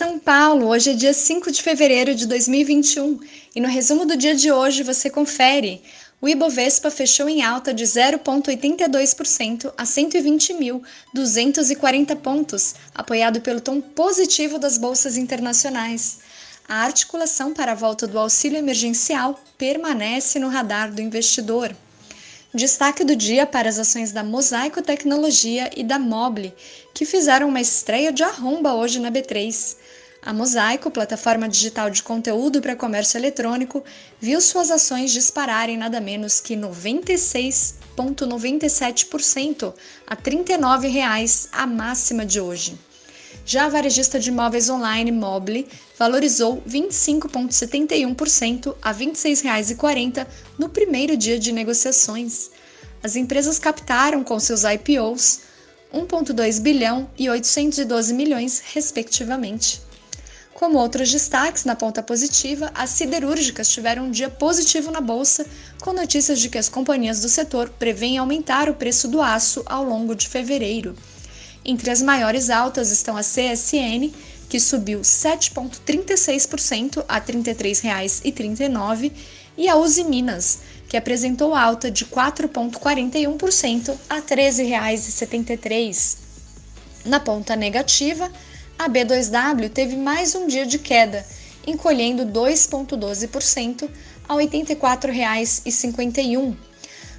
São Paulo, hoje é dia 5 de fevereiro de 2021 e no resumo do dia de hoje você confere. O Ibovespa fechou em alta de 0,82% a 120.240 pontos, apoiado pelo tom positivo das bolsas internacionais. A articulação para a volta do auxílio emergencial permanece no radar do investidor. Destaque do dia para as ações da Mosaico Tecnologia e da Mobile, que fizeram uma estreia de arromba hoje na B3. A Mosaico, plataforma digital de conteúdo para comércio eletrônico, viu suas ações dispararem nada menos que 96,97% a R$ 39,00 a máxima de hoje. Já a varejista de imóveis online Mobile valorizou 25,71% a R$ 26,40 no primeiro dia de negociações. As empresas captaram com seus IPOs 1,2 bilhão e 812 milhões, respectivamente. Como outros destaques na ponta positiva, as siderúrgicas tiveram um dia positivo na bolsa, com notícias de que as companhias do setor prevêem aumentar o preço do aço ao longo de fevereiro. Entre as maiores altas estão a CSN, que subiu 7,36% a R$ 33,39, e a Uzi Minas, que apresentou alta de 4,41% a R$ 13,73. Na ponta negativa, a B2W teve mais um dia de queda, encolhendo 2,12% a R$ 84,51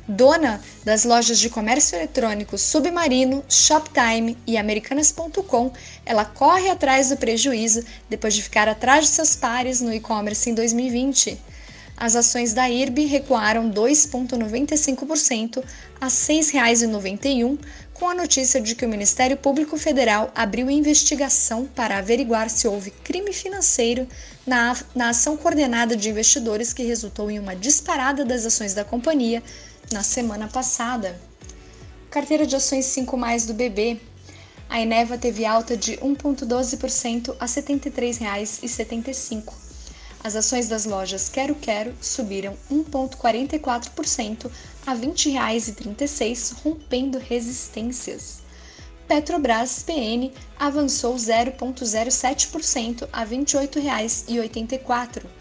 dona das lojas de comércio eletrônico Submarino, Shoptime e Americanas.com, ela corre atrás do prejuízo depois de ficar atrás de seus pares no e-commerce em 2020. As ações da IRB recuaram 2,95% a R$ 6,91, com a notícia de que o Ministério Público Federal abriu investigação para averiguar se houve crime financeiro na, na ação coordenada de investidores que resultou em uma disparada das ações da companhia na semana passada. Carteira de ações 5 mais do BB. A Eneva teve alta de 1,12% a R$ 73,75. As ações das lojas Quero Quero subiram 1,44% a R$ 20,36, rompendo resistências. Petrobras PN avançou 0,07% a R$ 28,84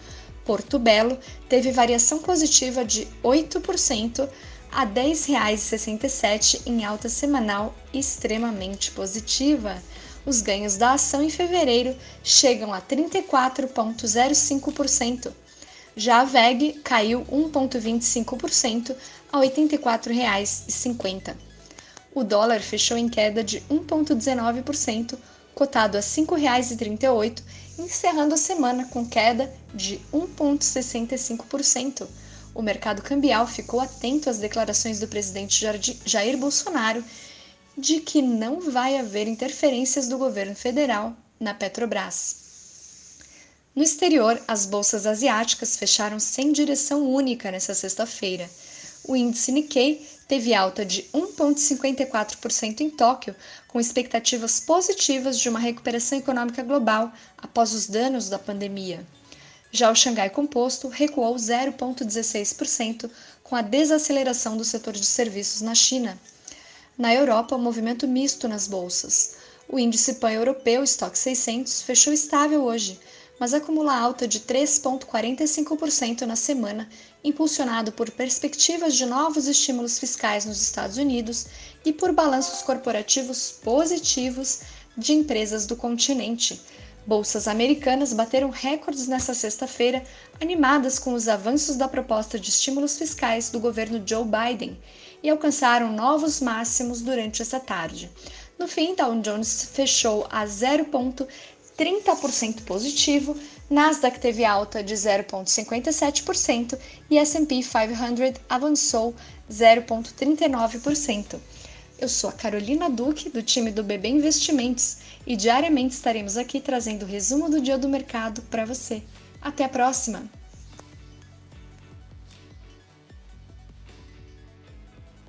Porto Belo teve variação positiva de 8% a R$ 10,67 em alta semanal extremamente positiva. Os ganhos da ação em fevereiro chegam a 34,05%. Já a VEG caiu 1,25% a R$ 84,50. O dólar fechou em queda de 1,19%, cotado a R$ 5,38, encerrando a semana com queda de 1,65%. O mercado cambial ficou atento às declarações do presidente Jair Bolsonaro de que não vai haver interferências do governo federal na Petrobras. No exterior, as bolsas asiáticas fecharam sem direção única nesta sexta-feira. O índice Nikkei teve alta de 1,54% em Tóquio, com expectativas positivas de uma recuperação econômica global após os danos da pandemia. Já o Xangai Composto recuou 0,16% com a desaceleração do setor de serviços na China. Na Europa, o movimento misto nas bolsas. O índice pan-europeu Stock 600 fechou estável hoje, mas acumula alta de 3,45% na semana, impulsionado por perspectivas de novos estímulos fiscais nos Estados Unidos e por balanços corporativos positivos de empresas do continente. Bolsas americanas bateram recordes nesta sexta-feira, animadas com os avanços da proposta de estímulos fiscais do governo Joe Biden, e alcançaram novos máximos durante essa tarde. No fim, Dow Jones fechou a 0,5 30% positivo, Nasdaq teve alta de 0,57% e S&P 500 avançou 0,39%. Eu sou a Carolina Duque, do time do BB Investimentos, e diariamente estaremos aqui trazendo o resumo do dia do mercado para você. Até a próxima!